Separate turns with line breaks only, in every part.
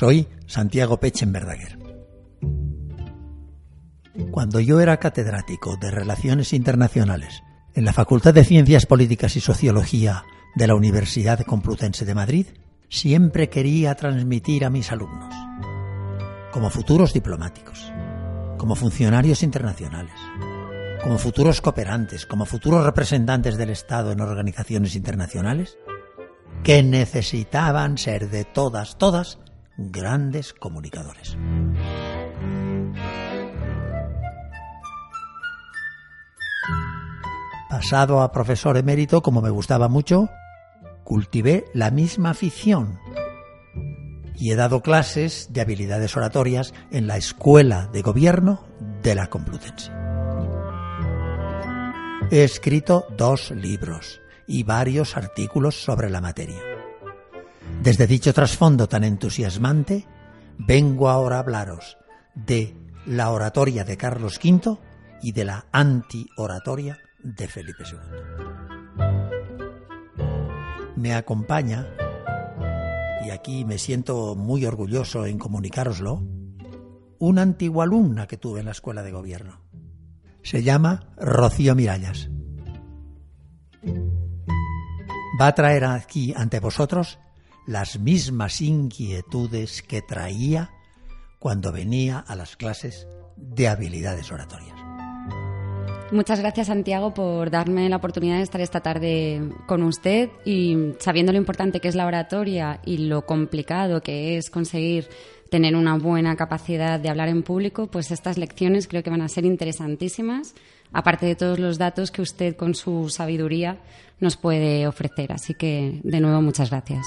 Soy Santiago Pechen Verdaguer. Cuando yo era catedrático de Relaciones Internacionales en la Facultad de Ciencias Políticas y Sociología de la Universidad Complutense de Madrid, siempre quería transmitir a mis alumnos, como futuros diplomáticos, como funcionarios internacionales, como futuros cooperantes, como futuros representantes del Estado en organizaciones internacionales, que necesitaban ser de todas, todas, grandes comunicadores. Pasado a profesor emérito, como me gustaba mucho, cultivé la misma afición y he dado clases de habilidades oratorias en la Escuela de Gobierno de la Complutense. He escrito dos libros y varios artículos sobre la materia. Desde dicho trasfondo tan entusiasmante, vengo ahora a hablaros de la oratoria de Carlos V y de la anti-oratoria de Felipe II. Me acompaña, y aquí me siento muy orgulloso en comunicároslo, una antigua alumna que tuve en la escuela de gobierno. Se llama Rocío Mirallas. Va a traer aquí ante vosotros las mismas inquietudes que traía cuando venía a las clases de habilidades oratorias.
Muchas gracias Santiago por darme la oportunidad de estar esta tarde con usted y sabiendo lo importante que es la oratoria y lo complicado que es conseguir tener una buena capacidad de hablar en público, pues estas lecciones creo que van a ser interesantísimas, aparte de todos los datos que usted con su sabiduría nos puede ofrecer. Así que, de nuevo, muchas gracias.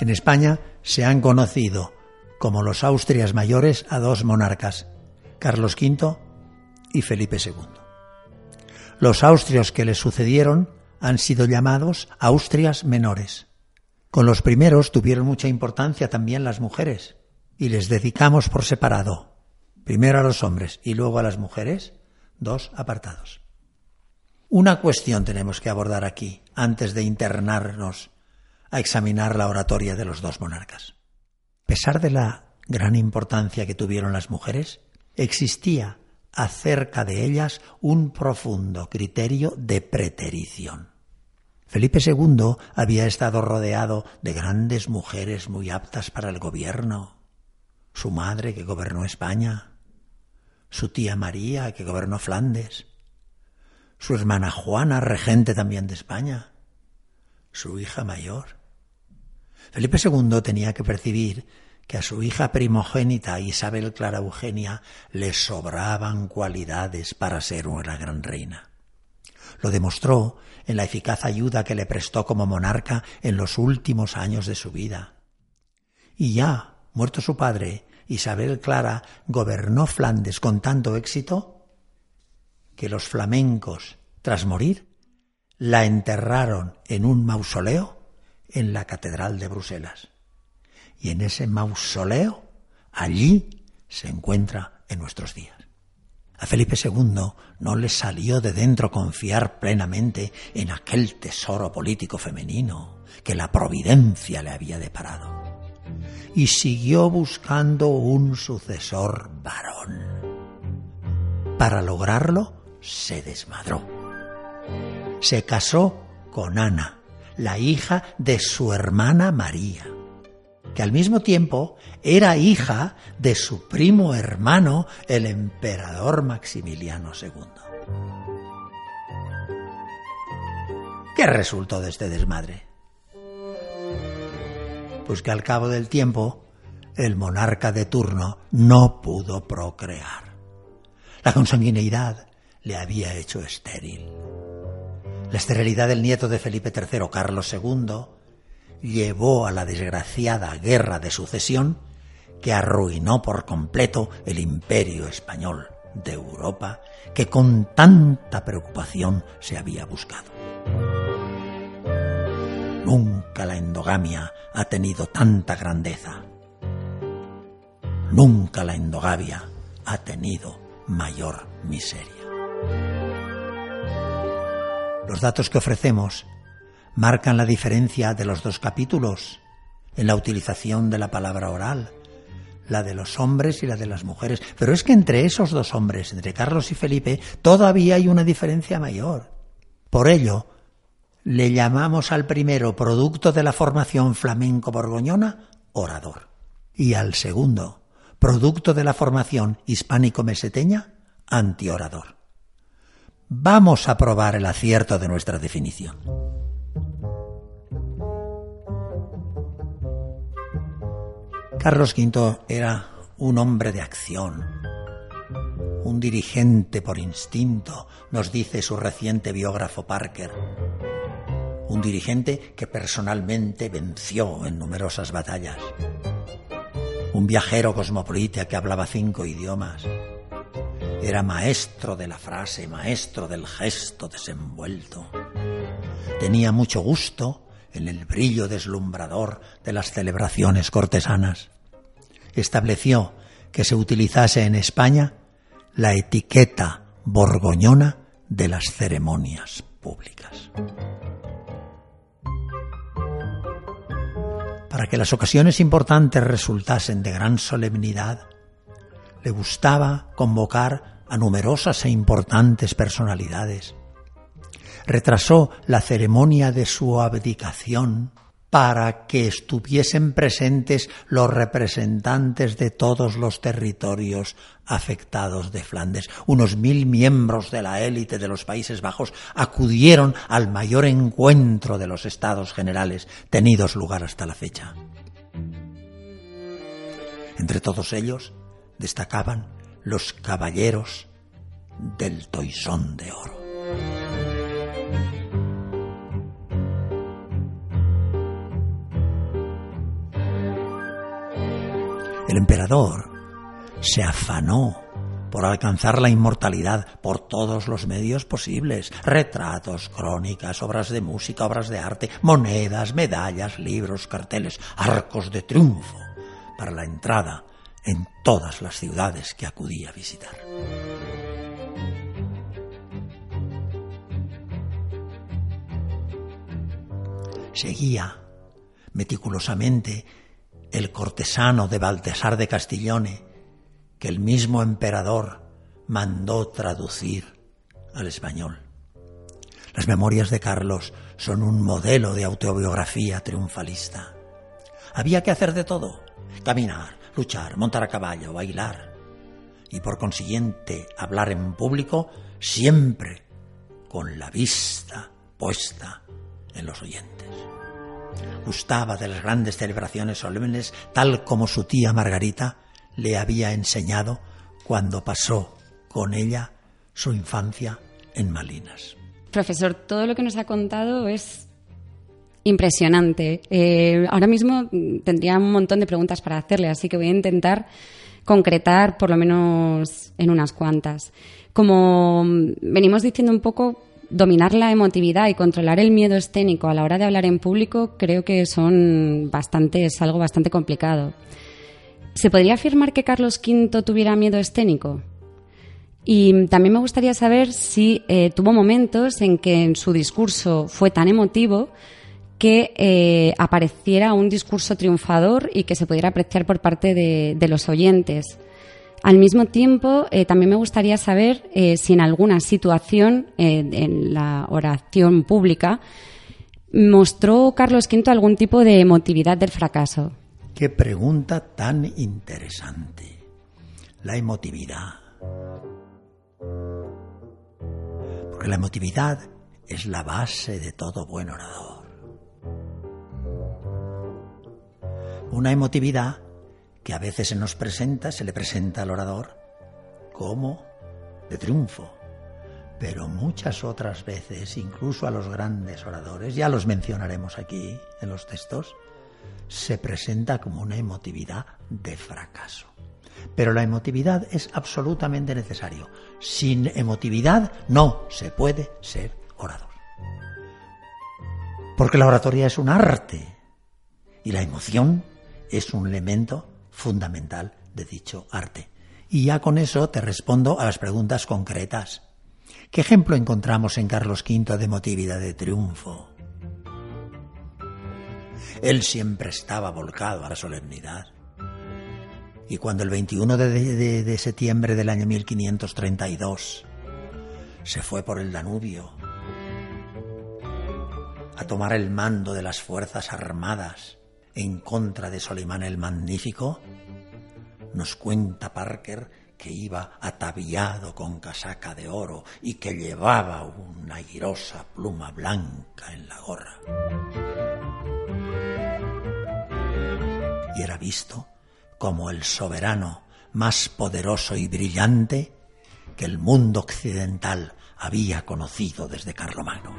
En España se han conocido como los Austrias mayores a dos monarcas, Carlos V y Felipe II. Los austrios que les sucedieron han sido llamados Austrias menores. Con los primeros tuvieron mucha importancia también las mujeres y les dedicamos por separado, primero a los hombres y luego a las mujeres, dos apartados. Una cuestión tenemos que abordar aquí antes de internarnos a examinar la oratoria de los dos monarcas. A pesar de la gran importancia que tuvieron las mujeres, existía acerca de ellas un profundo criterio de preterición. Felipe II había estado rodeado de grandes mujeres muy aptas para el gobierno. Su madre, que gobernó España, su tía María, que gobernó Flandes, su hermana Juana, regente también de España, su hija mayor. Felipe II tenía que percibir que a su hija primogénita Isabel Clara Eugenia le sobraban cualidades para ser una gran reina. Lo demostró en la eficaz ayuda que le prestó como monarca en los últimos años de su vida. Y ya, muerto su padre, Isabel Clara gobernó Flandes con tanto éxito que los flamencos, tras morir, la enterraron en un mausoleo en la Catedral de Bruselas. Y en ese mausoleo, allí se encuentra en nuestros días. A Felipe II no le salió de dentro confiar plenamente en aquel tesoro político femenino que la providencia le había deparado. Y siguió buscando un sucesor varón. Para lograrlo, se desmadró. Se casó con Ana, la hija de su hermana María, que al mismo tiempo era hija de su primo hermano, el emperador Maximiliano II. ¿Qué resultó de este desmadre? Pues que al cabo del tiempo el monarca de turno no pudo procrear. La consanguineidad le había hecho estéril La esterilidad del nieto de Felipe III, Carlos II, llevó a la desgraciada guerra de sucesión que arruinó por completo el imperio español de Europa que con tanta preocupación se había buscado. Nunca la endogamia ha tenido tanta grandeza. Nunca la endogamia ha tenido mayor miseria. Los datos que ofrecemos marcan la diferencia de los dos capítulos en la utilización de la palabra oral, la de los hombres y la de las mujeres. Pero es que entre esos dos hombres, entre Carlos y Felipe, todavía hay una diferencia mayor. Por ello, le llamamos al primero, producto de la formación flamenco-borgoñona, orador. Y al segundo, producto de la formación hispánico-meseteña, antiorador. Vamos a probar el acierto de nuestra definición. Carlos V era un hombre de acción, un dirigente por instinto, nos dice su reciente biógrafo Parker. Un dirigente que personalmente venció en numerosas batallas. Un viajero cosmopolita que hablaba cinco idiomas. Era maestro de la frase, maestro del gesto desenvuelto. Tenía mucho gusto en el brillo deslumbrador de las celebraciones cortesanas. Estableció que se utilizase en España la etiqueta borgoñona de las ceremonias públicas. Para que las ocasiones importantes resultasen de gran solemnidad, le gustaba convocar a numerosas e importantes personalidades, retrasó la ceremonia de su abdicación para que estuviesen presentes los representantes de todos los territorios afectados de Flandes. Unos mil miembros de la élite de los Países Bajos acudieron al mayor encuentro de los estados generales tenidos lugar hasta la fecha. Entre todos ellos destacaban los caballeros del Toisón de Oro. El emperador se afanó por alcanzar la inmortalidad por todos los medios posibles. Retratos, crónicas, obras de música, obras de arte, monedas, medallas, libros, carteles, arcos de triunfo para la entrada en todas las ciudades que acudía a visitar. Seguía meticulosamente el cortesano de Baltasar de Castiglione, que el mismo emperador mandó traducir al español. Las memorias de Carlos son un modelo de autobiografía triunfalista. Había que hacer de todo, caminar, luchar, montar a caballo, bailar y por consiguiente hablar en público siempre con la vista puesta en los oyentes. Gustaba de las grandes celebraciones solemnes, tal como su tía Margarita le había enseñado cuando pasó con ella su infancia en Malinas.
Profesor, todo lo que nos ha contado es impresionante. Eh, ahora mismo tendría un montón de preguntas para hacerle, así que voy a intentar concretar por lo menos en unas cuantas. Como venimos diciendo un poco, dominar la emotividad y controlar el miedo escénico a la hora de hablar en público creo que son bastante, es algo bastante complicado. ¿Se podría afirmar que Carlos V tuviera miedo escénico? Y también me gustaría saber si eh, tuvo momentos en que en su discurso fue tan emotivo que eh, apareciera un discurso triunfador y que se pudiera apreciar por parte de los oyentes. Al mismo tiempo, eh, también me gustaría saber eh, si en alguna situación en la oración pública mostró Carlos V algún tipo de emotividad del fracaso.
Qué pregunta tan interesante. La emotividad. Porque la emotividad es la base de todo buen orador. Una emotividad que a veces se nos presenta, se le presenta al orador como de triunfo, pero muchas otras veces, incluso a los grandes oradores, ya los mencionaremos aquí en los textos, se presenta como una emotividad de fracaso. Pero la emotividad es absolutamente necesario. Sin emotividad no se puede ser orador. Porque la oratoria es un arte y la emoción es un elemento fundamental de dicho arte. Y ya con eso te respondo a las preguntas concretas. ¿Qué ejemplo encontramos en Carlos V de emotividad de triunfo? Él siempre estaba volcado a la solemnidad. Y cuando el 21 de, de, septiembre del año 1532 se fue por el Danubio a tomar el mando de las Fuerzas Armadas en contra de Solimán el Magnífico, nos cuenta Parker que iba ataviado con casaca de oro y que llevaba una airosa pluma blanca en la gorra. Y era visto como el soberano más poderoso y brillante que el mundo occidental había conocido desde Carlomagno.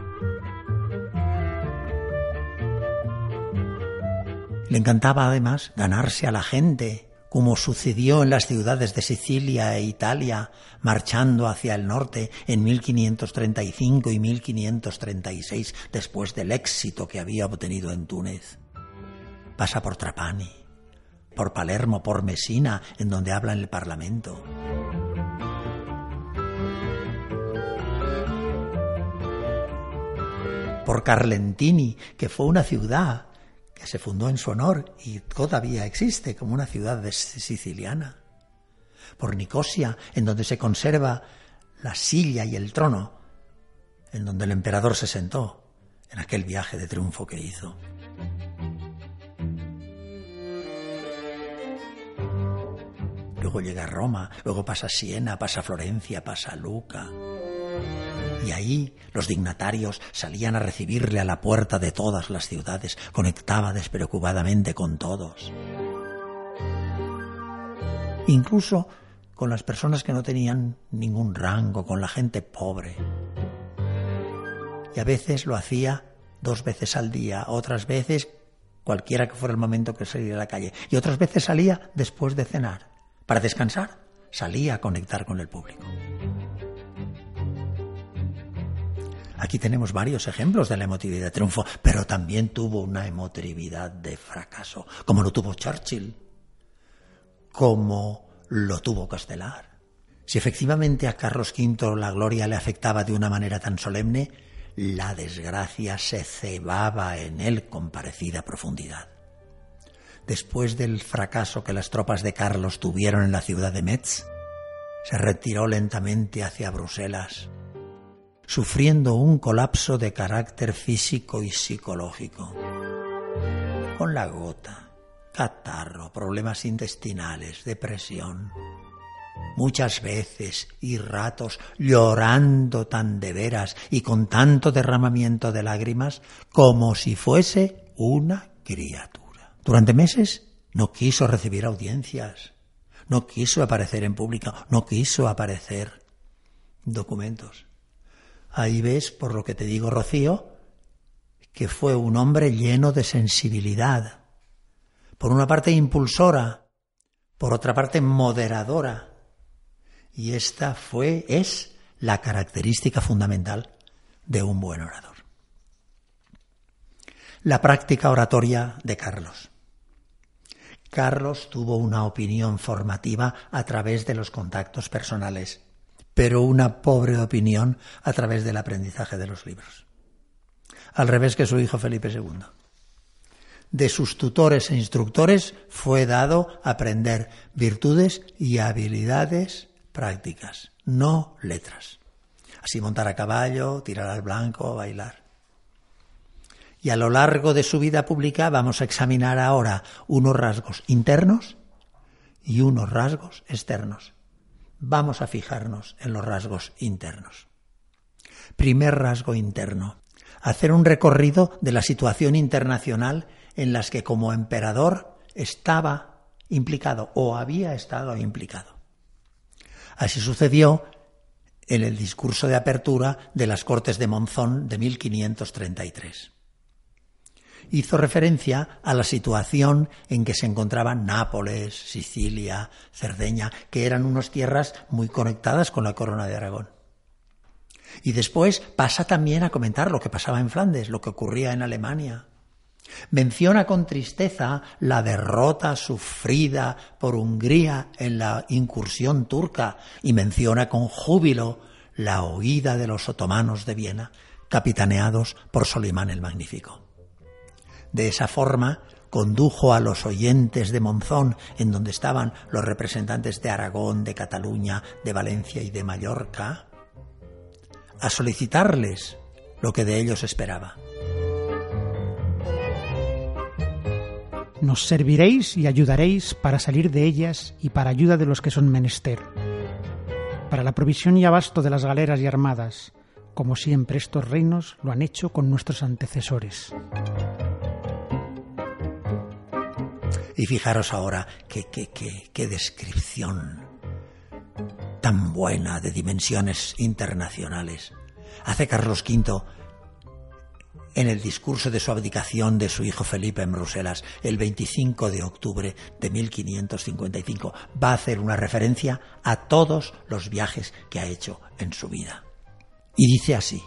Le encantaba además ganarse a la gente como sucedió en las ciudades de Sicilia e Italia, marchando hacia el norte en 1535 y 1536, después del éxito que había obtenido en Túnez. Pasa por Trapani, por Palermo, por Messina, en donde habla en el Parlamento. Por Carlentini, que fue una ciudad que se fundó en su honor y todavía existe como una ciudad siciliana. Por Nicosia, en donde se conserva la silla y el trono en donde el emperador se sentó en aquel viaje de triunfo que hizo. Luego llega Roma, luego pasa Siena, pasa Florencia, pasa Luca. Y ahí los dignatarios salían a recibirle a la puerta de todas las ciudades, conectaba despreocupadamente con todos. Incluso con las personas que no tenían ningún rango, con la gente pobre. Y a veces lo hacía dos veces al día, otras veces cualquiera que fuera el momento que salía a la calle, y otras veces salía después de cenar. Para descansar, salía a conectar con el público. Aquí tenemos varios ejemplos de la emotividad de triunfo, pero también tuvo una emotividad de fracaso, como lo tuvo Churchill, como lo tuvo Castelar. Si efectivamente a Carlos V la gloria le afectaba de una manera tan solemne, la desgracia se cebaba en él con parecida profundidad. Después del fracaso que las tropas de Carlos tuvieron en la ciudad de Metz, se retiró lentamente hacia Bruselas, sufriendo un colapso de carácter físico y psicológico. Con la gota, catarro, problemas intestinales, depresión. Muchas veces y ratos llorando tan de veras y con tanto derramamiento de lágrimas como si fuese una criatura. Durante meses no quiso recibir audiencias, no quiso aparecer en público, no quiso aparecer documentos. Ahí ves, por lo que te digo, Rocío, que fue un hombre lleno de sensibilidad. Por una parte impulsora, por otra parte moderadora. Y esta fue, es la característica fundamental de un buen orador. La práctica oratoria de Carlos. Carlos tuvo una opinión formativa a través de los contactos personales pero una pobre opinión a través del aprendizaje de los libros. Al revés que su hijo Felipe II. De sus tutores e instructores fue dado aprender virtudes y habilidades prácticas, no letras. Así montar a caballo, tirar al blanco, bailar. Y a lo largo de su vida pública vamos a examinar ahora unos rasgos internos y unos rasgos externos vamos a fijarnos en los rasgos internos. Primer rasgo interno. Hacer un recorrido de la situación internacional en las que como emperador estaba implicado o había estado implicado. Así sucedió en el discurso de apertura de las Cortes de Monzón de 1533. Hizo referencia a la situación en que se encontraban Nápoles, Sicilia, Cerdeña, que eran unas tierras muy conectadas con la corona de Aragón. Y después pasa también a comentar lo que pasaba en Flandes, lo que ocurría en Alemania. Menciona con tristeza la derrota sufrida por Hungría en la incursión turca y menciona con júbilo la huida de los otomanos de Viena, capitaneados por Solimán el Magnífico. De esa forma, condujo a los oyentes de Monzón, en donde estaban los representantes de Aragón, de Cataluña, de Valencia y de Mallorca, a solicitarles lo que de ellos esperaba.
Nos serviréis y ayudaréis para salir de ellas y para ayuda de los que son menester, para la provisión y abasto de las galeras y armadas, como siempre estos reinos lo han hecho con nuestros antecesores.
Y fijaros ahora qué, qué, qué, qué descripción tan buena de dimensiones internacionales hace Carlos V en el discurso de su abdicación de su hijo Felipe en Bruselas el 25 de octubre de 1555. Va a hacer una referencia a todos los viajes que ha hecho en su vida. Y dice así.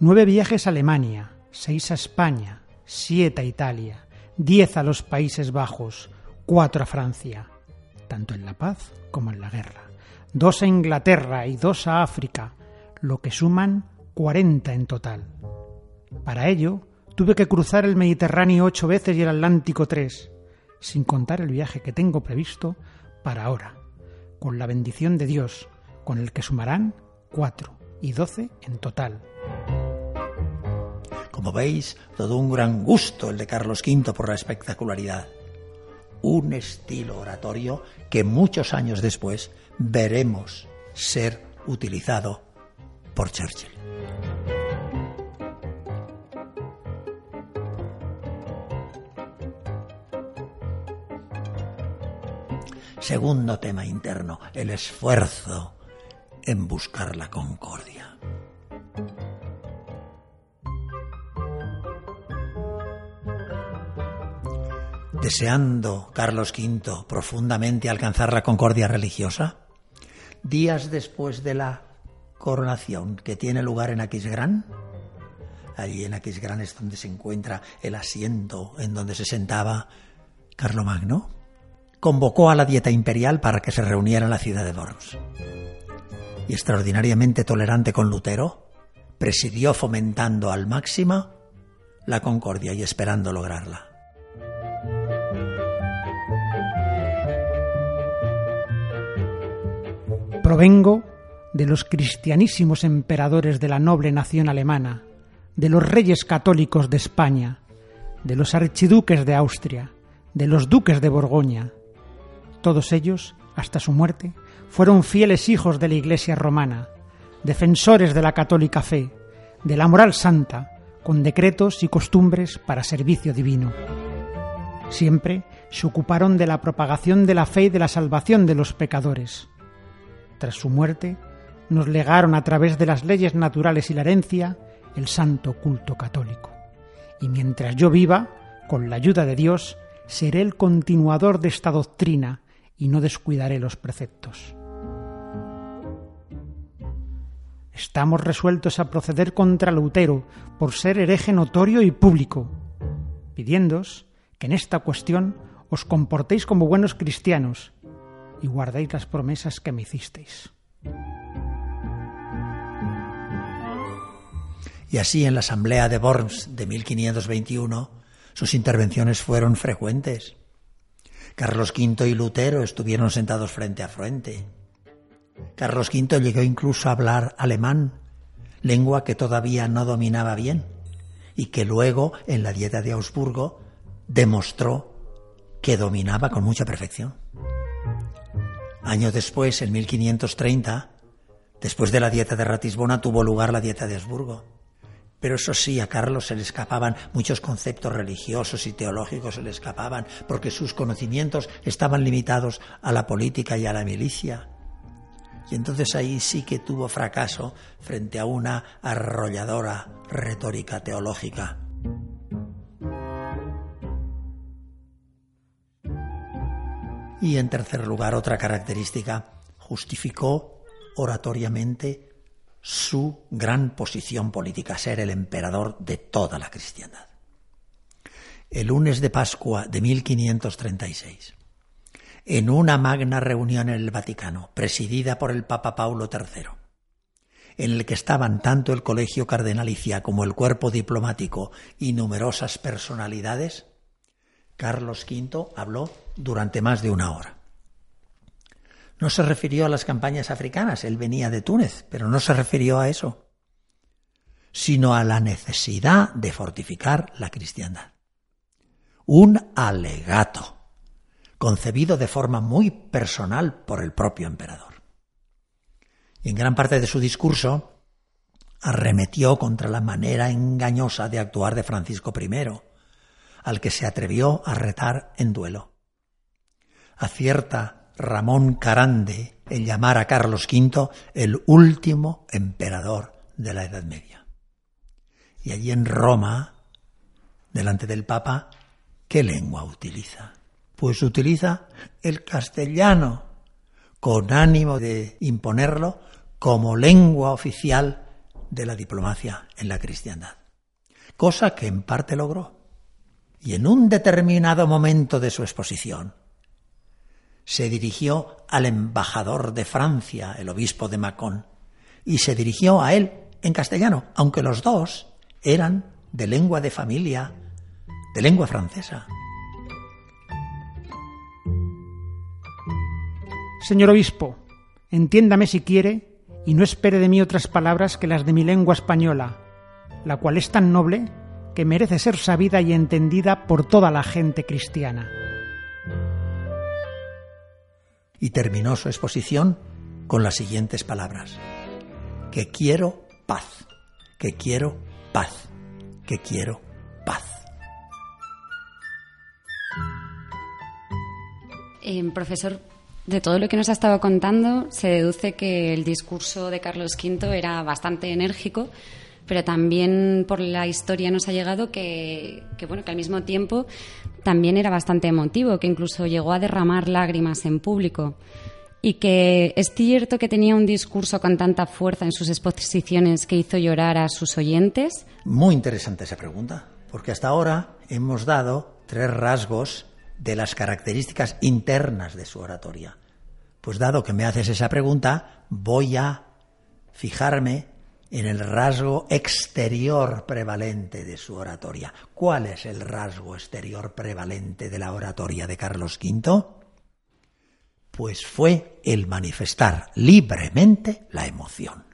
Nueve viajes a Alemania, seis a España, siete a Italia, diez a los Países Bajos, cuatro a Francia, tanto en la paz como en la guerra, dos a Inglaterra y dos a África, lo que suman 40 en total. Para ello, tuve que cruzar el Mediterráneo ocho veces y el Atlántico tres, sin contar el viaje que tengo previsto para ahora, con la bendición de Dios, con el que sumarán cuatro y doce en total.
Como veis, todo un gran gusto el de Carlos V por la espectacularidad. Un estilo oratorio que muchos años después veremos ser utilizado por Churchill. Segundo tema interno, el esfuerzo en buscar la concordia. Deseando Carlos V profundamente alcanzar la concordia religiosa, días después de la coronación que tiene lugar en Aquisgrán, allí en Aquisgrán es donde se encuentra el asiento en donde se sentaba Carlomagno, convocó a la dieta imperial para que se reuniera en la ciudad de Worms. Y extraordinariamente tolerante con Lutero, presidió fomentando al máximo la concordia y esperando lograrla.
Provengo de los cristianísimos emperadores de la noble nación alemana, de los reyes católicos de España, de los archiduques de Austria, de los duques de Borgoña. Todos ellos, hasta su muerte, fueron fieles hijos de la Iglesia romana, defensores de la católica fe, de la moral santa, con decretos y costumbres para servicio divino. Siempre se ocuparon de la propagación de la fe y de la salvación de los pecadores. Tras su muerte, nos legaron a través de las leyes naturales y la herencia el santo culto católico. Y mientras yo viva, con la ayuda de Dios, seré el continuador de esta doctrina y no descuidaré los preceptos. Estamos resueltos a proceder contra Lutero por ser hereje notorio y público, pidiéndos que en esta cuestión os comportéis como buenos cristianos y guardéis las promesas que me hicisteis.
Y así en la Asamblea de Worms de 1521 sus intervenciones fueron frecuentes. Carlos V y Lutero estuvieron sentados frente a frente. Carlos V llegó incluso a hablar alemán, lengua que todavía no dominaba bien, y que luego en la Dieta de Augsburgo demostró que dominaba con mucha perfección. Año después, en 1530, después de la Dieta de Ratisbona, tuvo lugar la Dieta de Augsburgo. Pero eso sí, a Carlos se le escapaban muchos conceptos religiosos y teológicos, se le escapaban, porque sus conocimientos estaban limitados a la política y a la milicia. Y entonces ahí sí que tuvo fracaso frente a una arrolladora retórica teológica. Y en tercer lugar, otra característica, justificó oratoriamente su gran posición política, ser el emperador de toda la cristiandad. El lunes de Pascua de 1536, en una magna reunión en el Vaticano, presidida por el Papa Paulo III, en el que estaban tanto el colegio cardenalicia como el cuerpo diplomático y numerosas personalidades, Carlos V habló durante más de una hora. No se refirió a las campañas africanas, él venía de Túnez, pero no se refirió a eso, sino a la necesidad de fortificar la cristiandad. Un alegato, concebido de forma muy personal por el propio emperador. Y en gran parte de su discurso arremetió contra la manera engañosa de actuar de Francisco I, al que se atrevió a retar en duelo. Acierta Ramón Carande en llamar a Carlos V el último emperador de la Edad Media. Y allí en Roma, delante del Papa, ¿qué lengua utiliza? Pues utiliza el castellano, con ánimo de imponerlo como lengua oficial de la diplomacia en la cristiandad. Cosa que en parte logró y en un determinado momento de su exposición se dirigió al embajador de Francia, el obispo de Macón, y se dirigió a él en castellano, aunque los dos eran de lengua de familia, de lengua francesa.
Señor obispo, entiéndame si quiere y no espere de mí otras palabras que las de mi lengua española, la cual es tan noble que merece ser sabida y entendida por toda la gente cristiana.
Y terminó su exposición con las siguientes palabras. Que quiero paz, que quiero paz, que quiero paz.
Eh, profesor, de todo lo que nos ha estado contando, se deduce que el discurso de Carlos V era bastante enérgico, pero también por la historia nos ha llegado que, bueno, que al mismo tiempo también era bastante emotivo, que incluso llegó a derramar lágrimas en público. Y que es cierto que tenía un discurso con tanta fuerza en sus exposiciones que hizo llorar a sus oyentes.
Muy interesante esa pregunta, porque hasta ahora hemos dado tres rasgos de las características internas de su oratoria. Pues dado que me haces esa pregunta, voy a fijarme en el rasgo exterior prevalente de su oratoria. ¿Cuál es el rasgo exterior prevalente de la oratoria de Carlos V? Pues fue el manifestar libremente la emoción.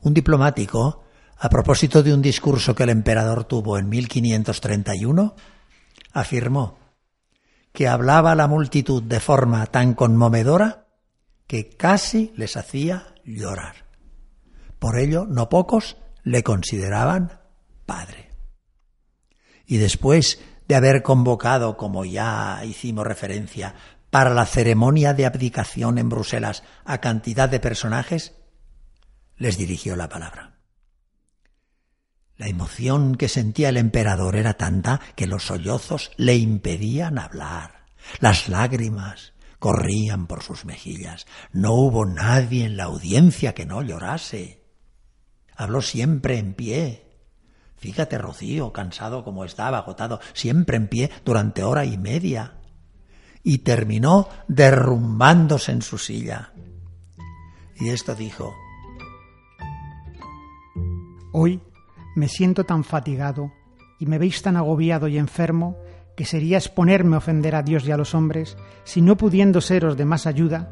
Un diplomático, a propósito de un discurso que el emperador tuvo en 1531, afirmó que hablaba a la multitud de forma tan conmovedora que casi les hacía llorar. Por ello, no pocos le consideraban padre. Y después de haber convocado, como ya hicimos referencia, para la ceremonia de abdicación en Bruselas a cantidad de personajes, les dirigió la palabra. La emoción que sentía el emperador era tanta que los sollozos le impedían hablar. Las lágrimas corrían por sus mejillas. No hubo nadie en la audiencia que no llorase. Habló siempre en pie. Fíjate, Rocío, cansado como estaba, agotado, siempre en pie durante hora y media. Y terminó derrumbándose en su silla. Y esto dijo,
Hoy me siento tan fatigado y me veis tan agobiado y enfermo que sería exponerme a ofender a Dios y a los hombres si no pudiendo seros de más ayuda,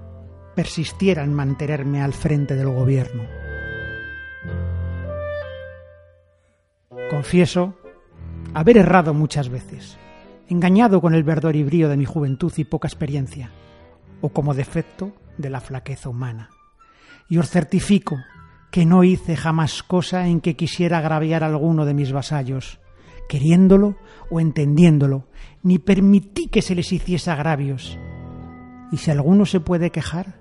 persistiera en mantenerme al frente del gobierno. Confieso haber errado muchas veces, engañado con el verdor y brío de mi juventud y poca experiencia, o como defecto de la flaqueza humana. Y os certifico que no hice jamás cosa en que quisiera agraviar a alguno de mis vasallos, queriéndolo o entendiéndolo, ni permití que se les hiciese agravios. Y si alguno se puede quejar,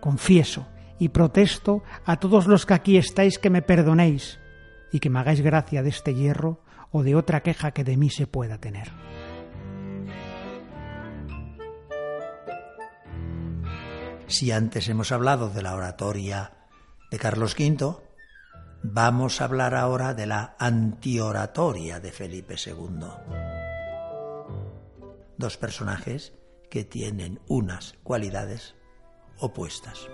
confieso y protesto a todos los que aquí estáis que me perdonéis y que me hagáis gracia de este hierro o de otra queja que de mí se pueda tener.
Si antes hemos hablado de la oratoria de Carlos V, vamos a hablar ahora de la antioratoria de Felipe II. Dos personajes que tienen unas cualidades opuestas.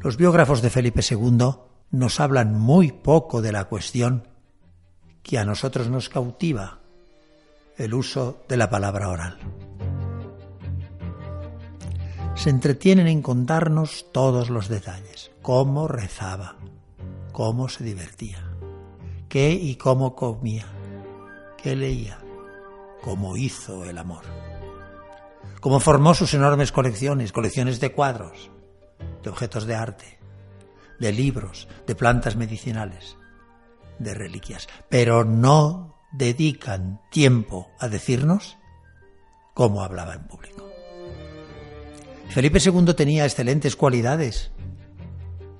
Los biógrafos de Felipe II nos hablan muy poco de la cuestión que a nosotros nos cautiva, el uso de la palabra oral. Se entretienen en contarnos todos los detalles, cómo rezaba, cómo se divertía, qué y cómo comía, qué leía, cómo hizo el amor, cómo formó sus enormes colecciones, colecciones de cuadros, de objetos de arte, de libros, de plantas medicinales, de reliquias, pero no dedican tiempo a decirnos cómo hablaba en público. Felipe II tenía excelentes cualidades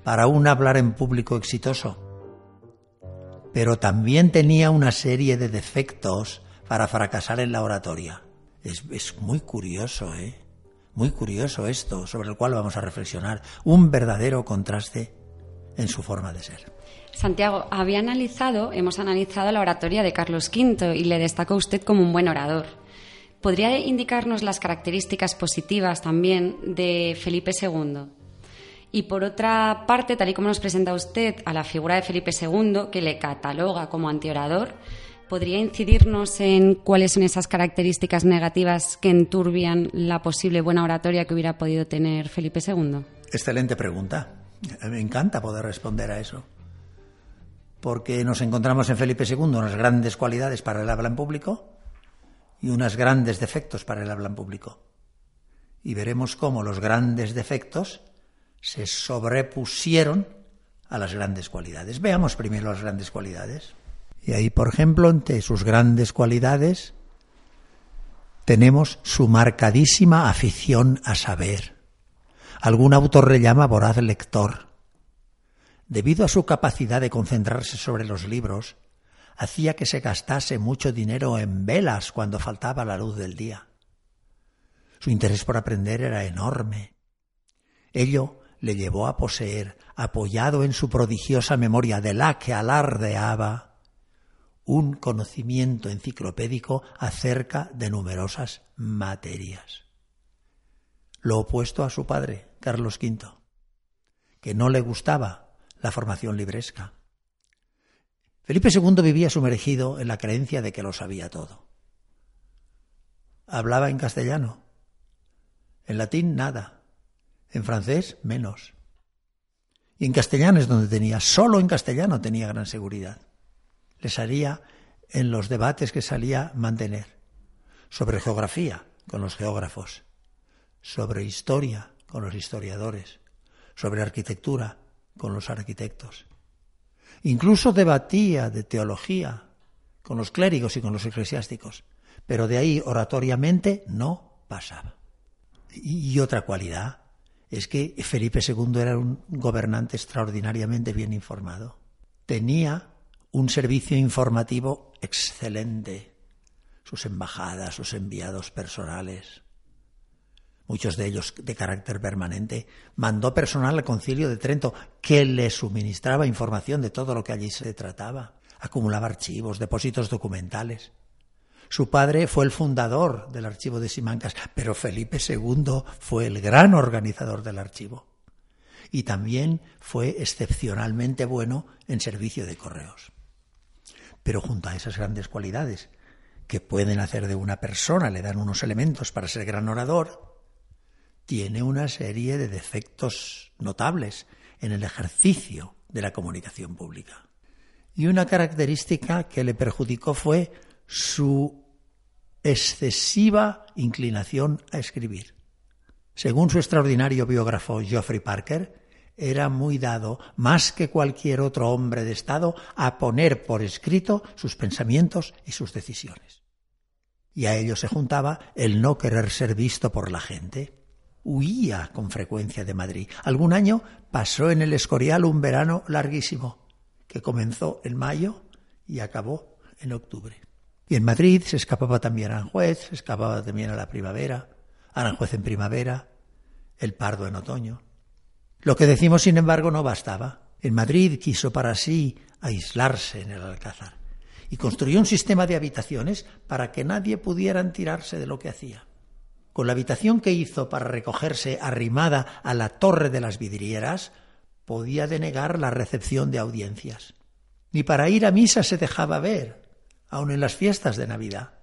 para un hablar en público exitoso, pero también tenía una serie de defectos para fracasar en la oratoria. Es, muy curioso, ¿eh? Muy curioso esto, sobre el cual vamos a reflexionar. Un verdadero contraste en su forma de ser.
Santiago, había analizado, hemos analizado la oratoria de Carlos V y le destacó usted como un buen orador. ¿Podría indicarnos las características positivas también de Felipe II? Y por otra parte, tal y como nos presenta usted a la figura de Felipe II, que le cataloga como antiorador, ¿podría incidirnos en cuáles son esas características negativas que enturbian la posible buena oratoria que hubiera podido tener Felipe II?
Excelente pregunta. Me encanta poder responder a eso. Porque nos encontramos en Felipe II unas grandes cualidades para el habla en público y unos grandes defectos para el habla en público. Y veremos cómo los grandes defectos se sobrepusieron a las grandes cualidades. Veamos primero las grandes cualidades. Y ahí, por ejemplo, entre sus grandes cualidades tenemos su marcadísima afición a saber. Algún autor le llama voraz lector. Debido a su capacidad de concentrarse sobre los libros, hacía que se gastase mucho dinero en velas cuando faltaba la luz del día. Su interés por aprender era enorme. Ello le llevó a poseer, apoyado en su prodigiosa memoria de la que alardeaba, un conocimiento enciclopédico acerca de numerosas materias. Lo opuesto a su padre, Carlos V, que no le gustaba la formación libresca. Felipe II vivía sumergido en la creencia de que lo sabía todo. Hablaba en castellano, en latín nada, en francés menos. Y en castellano es donde tenía, solo en castellano tenía gran seguridad. Les haría en los debates que salía mantener sobre geografía con los geógrafos, sobre historia con los historiadores, sobre arquitectura con los arquitectos, Incluso debatía de teología con los clérigos y con los eclesiásticos, pero de ahí oratoriamente no pasaba. Y otra cualidad es que Felipe II era un gobernante extraordinariamente bien informado. Tenía un servicio informativo excelente, sus embajadas, sus enviados personales, muchos de ellos de carácter permanente, mandó personal al concilio de Trento que le suministraba información de todo lo que allí se trataba. Acumulaba archivos, depósitos documentales. Su padre fue el fundador del archivo de Simancas, pero Felipe II fue el gran organizador del archivo. Y también fue excepcionalmente bueno en servicio de correos. Pero junto a esas grandes cualidades que pueden hacer de una persona, le dan unos elementos para ser gran orador, tiene una serie de defectos notables en el ejercicio de la comunicación pública. Y una característica que le perjudicó fue su excesiva inclinación a escribir. Según su extraordinario biógrafo Geoffrey Parker, era muy dado, más que cualquier otro hombre de Estado, a poner por escrito sus pensamientos y sus decisiones. Y a ello se juntaba el no querer ser visto por la gente huía con frecuencia de Madrid. Algún año pasó en el Escorial un verano larguísimo, que comenzó en mayo y acabó en octubre. Y en Madrid se escapaba también a Aranjuez, se escapaba también a la primavera, Aranjuez en primavera, el Pardo en otoño. Lo que decimos, sin embargo, no bastaba. En Madrid quiso para sí aislarse en el Alcázar y construyó un sistema de habitaciones para que nadie pudiera tirarse de lo que hacía. Con la habitación que hizo para recogerse arrimada a la torre de las vidrieras, podía denegar la recepción de audiencias. Ni para ir a misa se dejaba ver, aun en las fiestas de Navidad.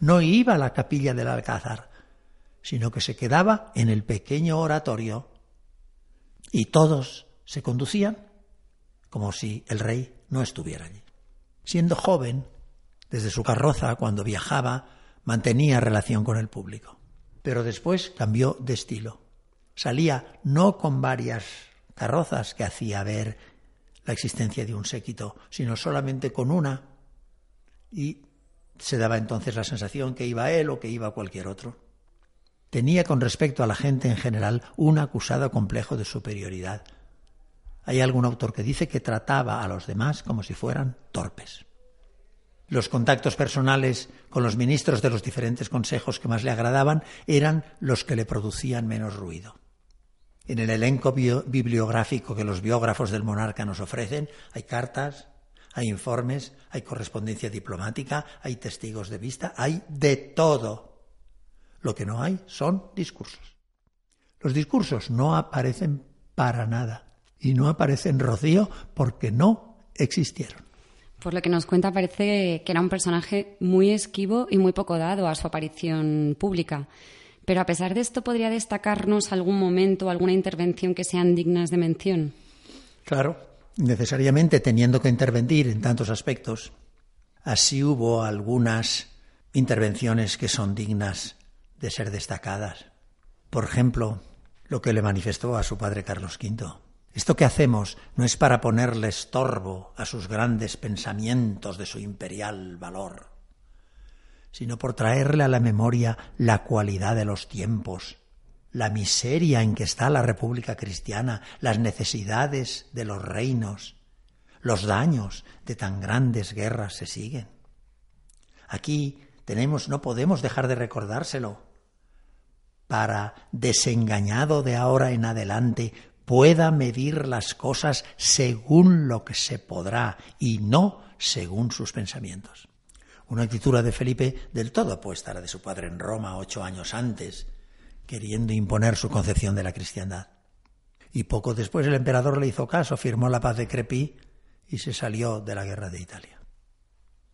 No iba a la capilla del Alcázar, sino que se quedaba en el pequeño oratorio y todos se conducían como si el rey no estuviera allí. Siendo joven, desde su carroza, cuando viajaba, mantenía relación con el público. Pero después cambió de estilo. Salía no con varias carrozas que hacía ver la existencia de un séquito, sino solamente con una, y se daba entonces la sensación que iba él o que iba cualquier otro. Tenía con respecto a la gente en general un acusado complejo de superioridad. Hay algún autor que dice que trataba a los demás como si fueran torpes. Los contactos personales con los ministros de los diferentes consejos que más le agradaban eran los que le producían menos ruido. En el elenco bibliográfico que los biógrafos del monarca nos ofrecen hay cartas, hay informes, hay correspondencia diplomática, hay testigos de vista, hay de todo. Lo que no hay son discursos. Los discursos no aparecen para nada y no aparecen Rocío porque no existieron.
Por lo que nos cuenta parece que era un personaje muy esquivo y muy poco dado a su aparición pública. Pero a pesar de esto, ¿podría destacarnos algún momento, alguna intervención que sean dignas de mención?
Claro, necesariamente teniendo que intervenir en tantos aspectos. Así hubo algunas intervenciones que son dignas de ser destacadas. Por ejemplo, lo que le manifestó a su padre Carlos V. Esto que hacemos no es para ponerle estorbo a sus grandes pensamientos de su imperial valor, sino por traerle a la memoria la cualidad de los tiempos, la miseria en que está la República Cristiana, las necesidades de los reinos, los daños de tan grandes guerras se siguen. Aquí tenemos, no podemos dejar de recordárselo, para, desengañado de ahora en adelante, pueda medir las cosas según lo que se podrá y no según sus pensamientos. Una actitud de Felipe del todo opuesta a la de su padre en Roma ocho años antes, queriendo imponer su concepción de la cristiandad. Y poco después el emperador le hizo caso, firmó la paz de Crepí y se salió de la guerra de Italia.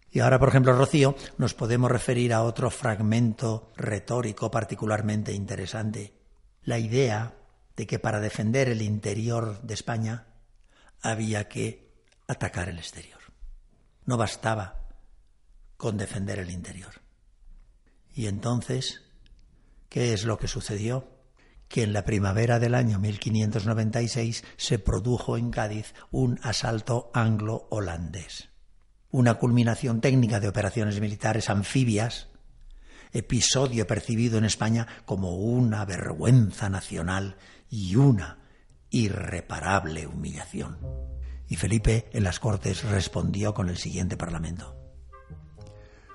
Y ahora, por ejemplo, Rocío, nos podemos referir a otro fragmento retórico particularmente interesante. La idea de que para defender el interior de España había que atacar el exterior. No bastaba con defender el interior. Y entonces, ¿qué es lo que sucedió? Que en la primavera del año 1596 se produjo en Cádiz un asalto anglo-holandés una culminación técnica de operaciones militares anfibias, episodio percibido en España como una vergüenza nacional y una irreparable humillación. Y Felipe en las Cortes respondió con el siguiente Parlamento.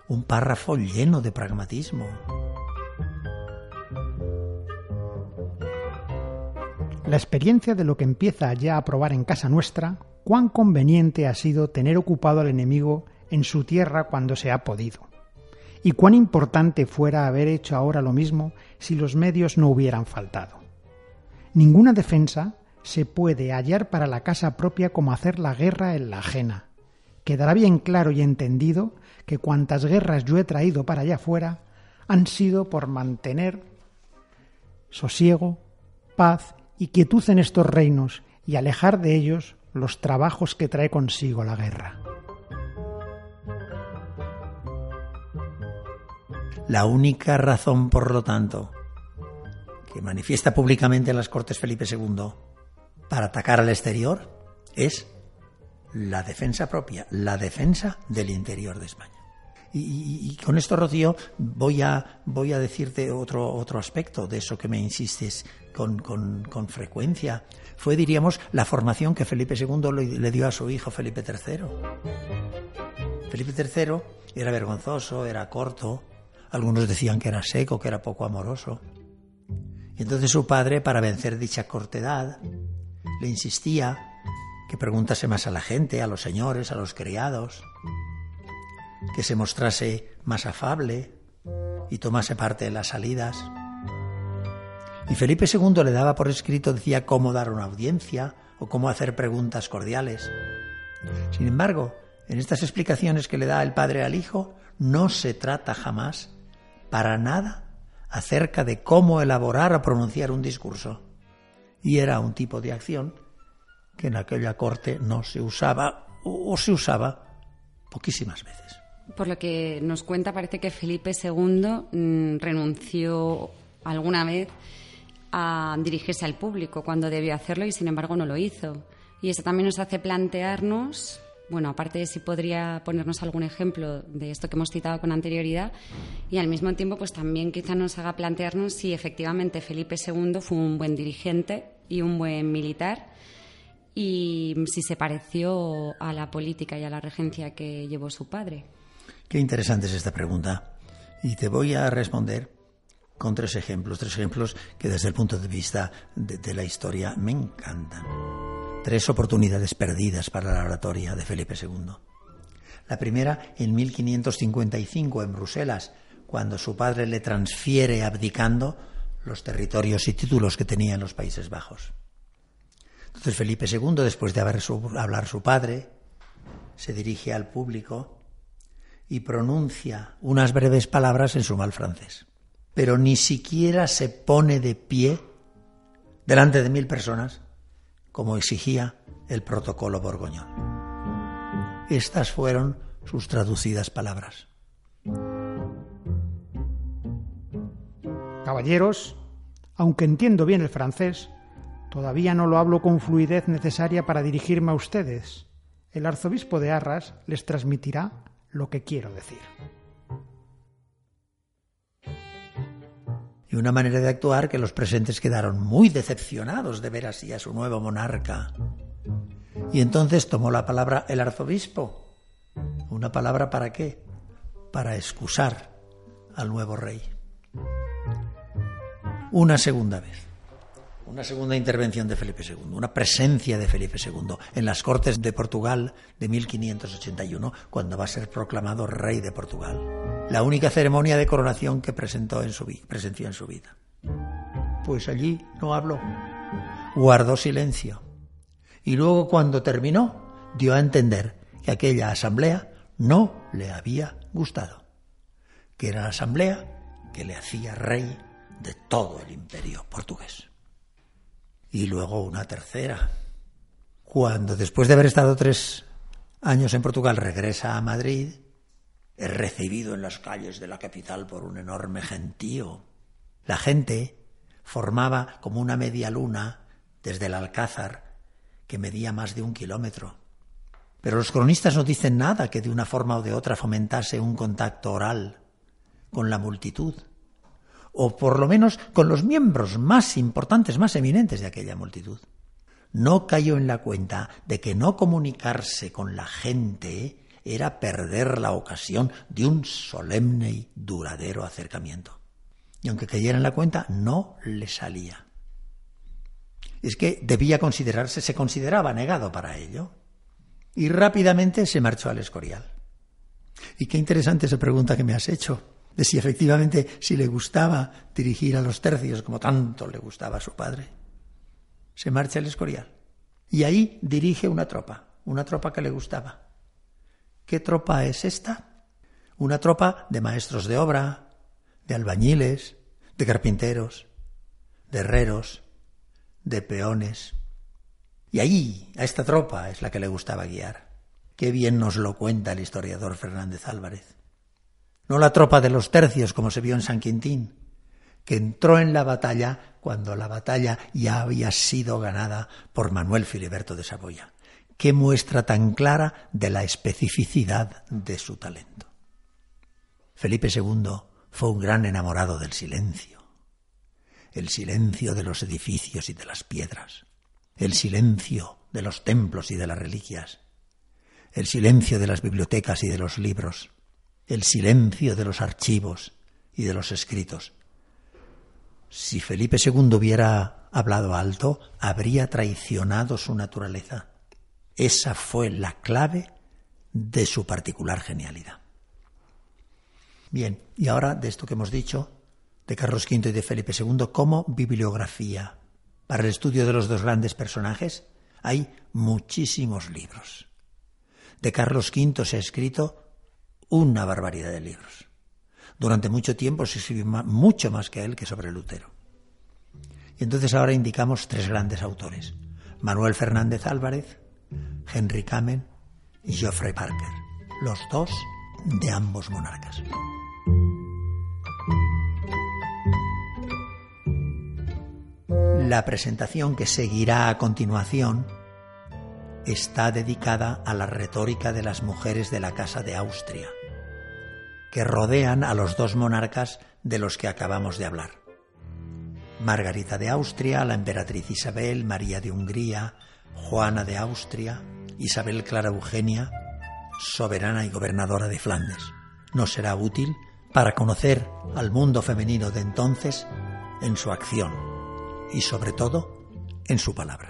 Un párrafo lleno de pragmatismo.
La experiencia de lo que empieza ya a probar en casa nuestra cuán conveniente ha sido tener ocupado al enemigo en su tierra cuando se ha podido, y cuán importante fuera haber hecho ahora lo mismo si los medios no hubieran faltado. Ninguna defensa se puede hallar para la casa propia como hacer la guerra en la ajena. Quedará bien claro y entendido que cuantas guerras yo he traído para allá afuera han sido por mantener sosiego, paz y quietud en estos reinos y alejar de ellos los trabajos que trae consigo la guerra.
La única razón, por lo tanto, que manifiesta públicamente en las Cortes Felipe II para atacar al exterior es la defensa propia, la defensa del interior de España. Y, con esto, Rocío, voy a, voy a decirte otro, otro aspecto de eso que me insistes con, con, frecuencia. Fue, diríamos, la formación que Felipe II le, dio a su hijo Felipe III. Felipe III era vergonzoso, era corto, algunos decían que era seco, que era poco amoroso. Entonces su padre, para vencer dicha cortedad, le insistía que preguntase más a la gente, a los señores, a los criados, que se mostrase más afable y tomase parte en las salidas. Y Felipe II le daba por escrito, decía cómo dar una audiencia o cómo hacer preguntas cordiales. Sin embargo, en estas explicaciones que le da el padre al hijo, no se trata jamás, para nada, acerca de cómo elaborar o pronunciar un discurso. Y era un tipo de acción que en aquella corte no se usaba o se usaba poquísimas veces.
Por lo que nos cuenta, parece que Felipe II mm, renunció alguna vez a dirigirse al público cuando debió hacerlo y sin embargo no lo hizo. Y eso también nos hace plantearnos, bueno, aparte de si podría ponernos algún ejemplo de esto que hemos citado con anterioridad, y al mismo tiempo pues también quizá nos haga plantearnos si efectivamente Felipe II fue un buen dirigente y un buen militar y si se pareció a la política y a la regencia que llevó su padre.
Qué interesante es esta pregunta. Y te voy a responder con tres ejemplos, tres ejemplos que desde el punto de vista de, la historia me encantan. Tres oportunidades perdidas para la oratoria de Felipe II. La primera en 1555 en Bruselas, cuando su padre le transfiere abdicando los territorios y títulos que tenía en los Países Bajos. Entonces Felipe II, después de haber hablar su padre, se dirige al público y pronuncia unas breves palabras en su mal francés. Pero ni siquiera se pone de pie delante de mil personas, como exigía el protocolo borgoñón. Estas fueron sus traducidas palabras.
Caballeros, aunque entiendo bien el francés, todavía no lo hablo con fluidez necesaria para dirigirme a ustedes. El arzobispo de Arras les transmitirá lo que quiero decir.
Una manera de actuar que los presentes quedaron muy decepcionados de ver así a su nuevo monarca. Y entonces tomó la palabra el arzobispo. ¿Una palabra para qué? Para excusar al nuevo rey. Una segunda vez una segunda intervención de Felipe II, una presencia de Felipe II en las Cortes de Portugal de 1581, cuando va a ser proclamado rey de Portugal. La única ceremonia de coronación que presentó en su, presenció en su vida. Pues allí no habló, guardó silencio. Y luego cuando terminó, dio a entender que aquella asamblea no le había gustado, que era la asamblea que le hacía rey de todo el imperio portugués y luego una tercera. Cuando después de haber estado tres años en Portugal regresa a Madrid, es recibido en las calles de la capital por un enorme gentío. La gente formaba como una media luna desde el Alcázar, que medía más de un kilómetro. Pero los cronistas no dicen nada que de una forma o de otra fomentase un contacto oral con la multitud o por lo menos con los miembros más importantes, más eminentes de aquella multitud. No cayó en la cuenta de que no comunicarse con la gente era perder la ocasión de un solemne y duradero acercamiento. Y aunque cayera en la cuenta, no le salía. Es que debía considerarse, se consideraba negado para ello. Y rápidamente se marchó al Escorial. Y qué interesante esa pregunta que me has hecho de si efectivamente si le gustaba dirigir a los tercios como tanto le gustaba a su padre. Se marcha al Escorial y ahí dirige una tropa, una tropa que le gustaba. ¿Qué tropa es esta? Una tropa de maestros de obra, de albañiles, de carpinteros, de herreros, de peones. Y allí, a esta tropa es la que le gustaba guiar. Qué bien nos lo cuenta el historiador Fernández Álvarez no la tropa de los tercios como se vio en San Quintín, que entró en la batalla cuando la batalla ya había sido ganada por Manuel Filiberto de Saboya. Qué muestra tan clara de la especificidad de su talento. Felipe II fue un gran enamorado del silencio, el silencio de los edificios y de las piedras, el silencio de los templos y de las reliquias, el silencio de las bibliotecas y de los libros, el silencio de los archivos y de los escritos. Si Felipe II hubiera hablado alto, habría traicionado su naturaleza. Esa fue la clave de su particular genialidad. Bien, y ahora de esto que hemos dicho, de Carlos V y de Felipe II, como bibliografía para el estudio de los dos grandes personajes, hay muchísimos libros. De Carlos V se ha escrito una barbaridad de libros. Durante mucho tiempo se escribió mucho más que él que sobre Lutero. Y entonces ahora indicamos tres grandes autores. Manuel Fernández Álvarez, Henry Kamen y Geoffrey Parker, los dos de ambos monarcas. La presentación que seguirá a continuación está dedicada a la retórica de las mujeres de la Casa de Austria, que rodean a los dos monarcas de los que acabamos de hablar. Margarita de Austria, la emperatriz Isabel, María de Hungría, Juana de Austria, Isabel Clara Eugenia, soberana y gobernadora de Flandes. Nos será útil para conocer al mundo femenino de entonces en su acción y sobre todo en su palabra.